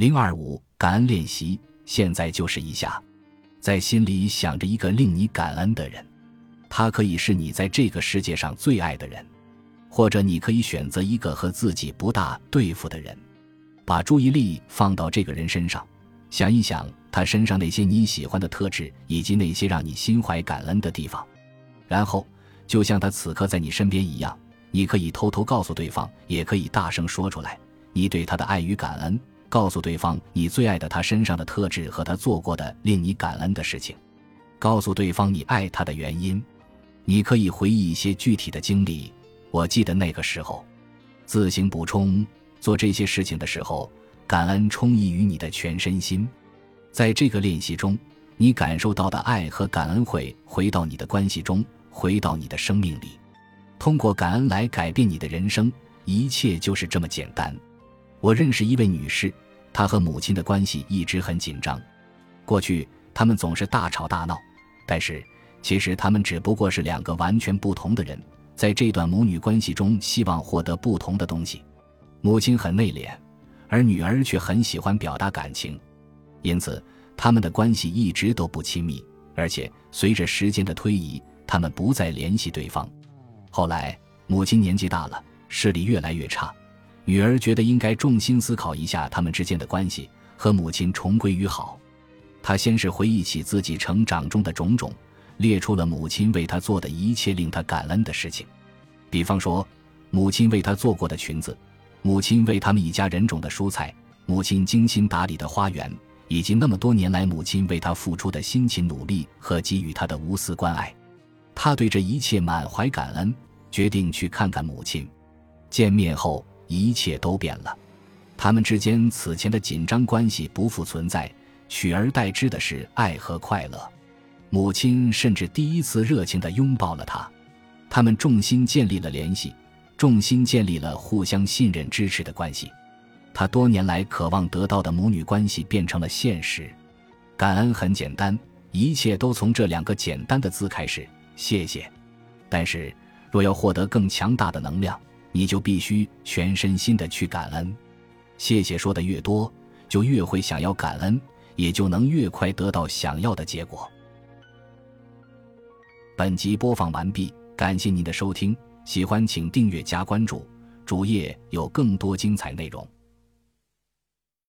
零二五感恩练习，现在就是一下，在心里想着一个令你感恩的人，他可以是你在这个世界上最爱的人，或者你可以选择一个和自己不大对付的人，把注意力放到这个人身上，想一想他身上那些你喜欢的特质，以及那些让你心怀感恩的地方，然后就像他此刻在你身边一样。你可以偷偷告诉对方，也可以大声说出来，你对他的爱与感恩。告诉对方你最爱的他身上的特质和他做过的令你感恩的事情。告诉对方你爱他的原因。你可以回忆一些具体的经历。我记得那个时候，自行补充做这些事情的时候，感恩充溢于你的全身心。在这个练习中，你感受到的爱和感恩会回到你的关系中，回到你的生命里。通过感恩来改变你的人生，一切就是这么简单。我认识一位女士，她和母亲的关系一直很紧张。过去他们总是大吵大闹，但是其实他们只不过是两个完全不同的人，在这段母女关系中，希望获得不同的东西。母亲很内敛，而女儿却很喜欢表达感情，因此他们的关系一直都不亲密。而且随着时间的推移，他们不再联系对方。后来，母亲年纪大了，视力越来越差，女儿觉得应该重心思考一下他们之间的关系，和母亲重归于好。她先是回忆起自己成长中的种种，列出了母亲为她做的一切令她感恩的事情，比方说，母亲为她做过的裙子，母亲为他们一家人种的蔬菜，母亲精心打理的花园，以及那么多年来母亲为她付出的辛勤努力和给予她的无私关爱。他对这一切满怀感恩，决定去看看母亲。见面后，一切都变了。他们之间此前的紧张关系不复存在，取而代之的是爱和快乐。母亲甚至第一次热情地拥抱了他。他们重新建立了联系，重新建立了互相信任、支持的关系。他多年来渴望得到的母女关系变成了现实。感恩很简单，一切都从这两个简单的字开始。谢谢，但是若要获得更强大的能量，你就必须全身心的去感恩。谢谢说的越多，就越会想要感恩，也就能越快得到想要的结果。本集播放完毕，感谢您的收听，喜欢请订阅加关注，主页有更多精彩内容。